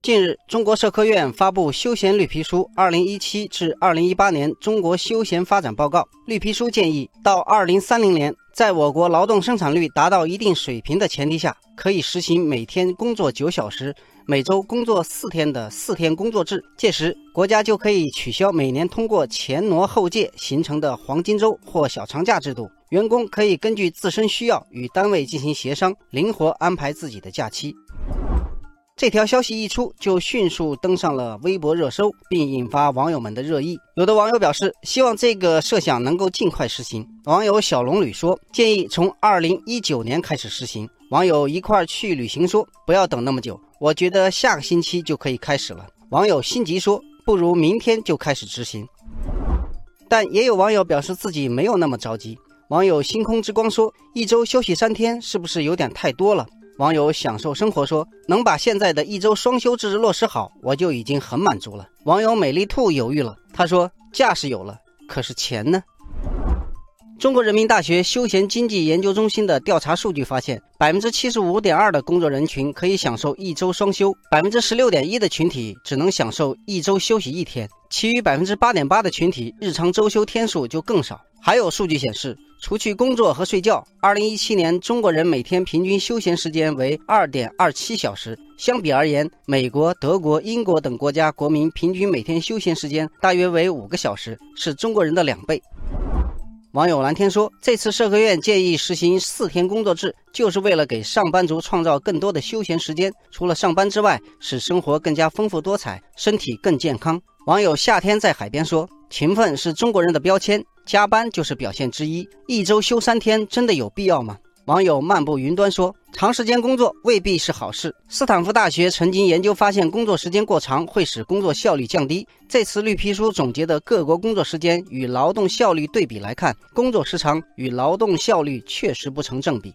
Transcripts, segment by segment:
近日，中国社科院发布《休闲绿皮书（二零一七至二零一八年中国休闲发展报告）》。绿皮书建议，到二零三零年，在我国劳动生产率达到一定水平的前提下，可以实行每天工作九小时、每周工作四天的四天工作制。届时，国家就可以取消每年通过前挪后借形成的黄金周或小长假制度，员工可以根据自身需要与单位进行协商，灵活安排自己的假期。这条消息一出，就迅速登上了微博热搜，并引发网友们的热议。有的网友表示，希望这个设想能够尽快实行。网友小龙女说，建议从二零一九年开始实行。网友一块去旅行说，不要等那么久，我觉得下个星期就可以开始了。网友心急说，不如明天就开始执行。但也有网友表示自己没有那么着急。网友星空之光说，一周休息三天是不是有点太多了？网友享受生活说：“能把现在的一周双休制落实好，我就已经很满足了。”网友美丽兔犹豫了，他说：“假是有了，可是钱呢？”中国人民大学休闲经济研究中心的调查数据发现，百分之七十五点二的工作人群可以享受一周双休，百分之十六点一的群体只能享受一周休息一天，其余百分之八点八的群体日常周休天数就更少。还有数据显示，除去工作和睡觉，二零一七年中国人每天平均休闲时间为二点二七小时。相比而言，美国、德国、英国等国家国民平均每天休闲时间大约为五个小时，是中国人的两倍。网友蓝天说：“这次社科院建议实行四天工作制，就是为了给上班族创造更多的休闲时间，除了上班之外，使生活更加丰富多彩，身体更健康。”网友夏天在海边说：“勤奋是中国人的标签，加班就是表现之一。一周休三天，真的有必要吗？”网友漫步云端说：“长时间工作未必是好事。斯坦福大学曾经研究发现，工作时间过长会使工作效率降低。这次绿皮书总结的各国工作时间与劳动效率对比来看，工作时长与劳动效率确实不成正比。”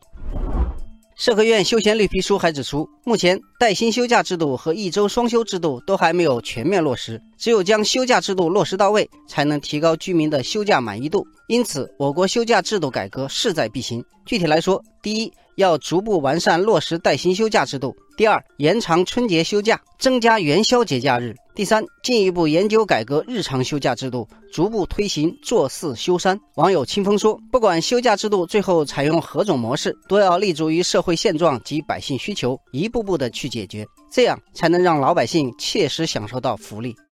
社科院休闲绿皮书还指出，目前带薪休假制度和一周双休制度都还没有全面落实，只有将休假制度落实到位，才能提高居民的休假满意度。因此，我国休假制度改革势在必行。具体来说，第一，要逐步完善落实带薪休假制度；第二，延长春节休假，增加元宵节假日。第三，进一步研究改革日常休假制度，逐步推行坐四休三。网友清风说：“不管休假制度最后采用何种模式，都要立足于社会现状及百姓需求，一步步的去解决，这样才能让老百姓切实享受到福利。”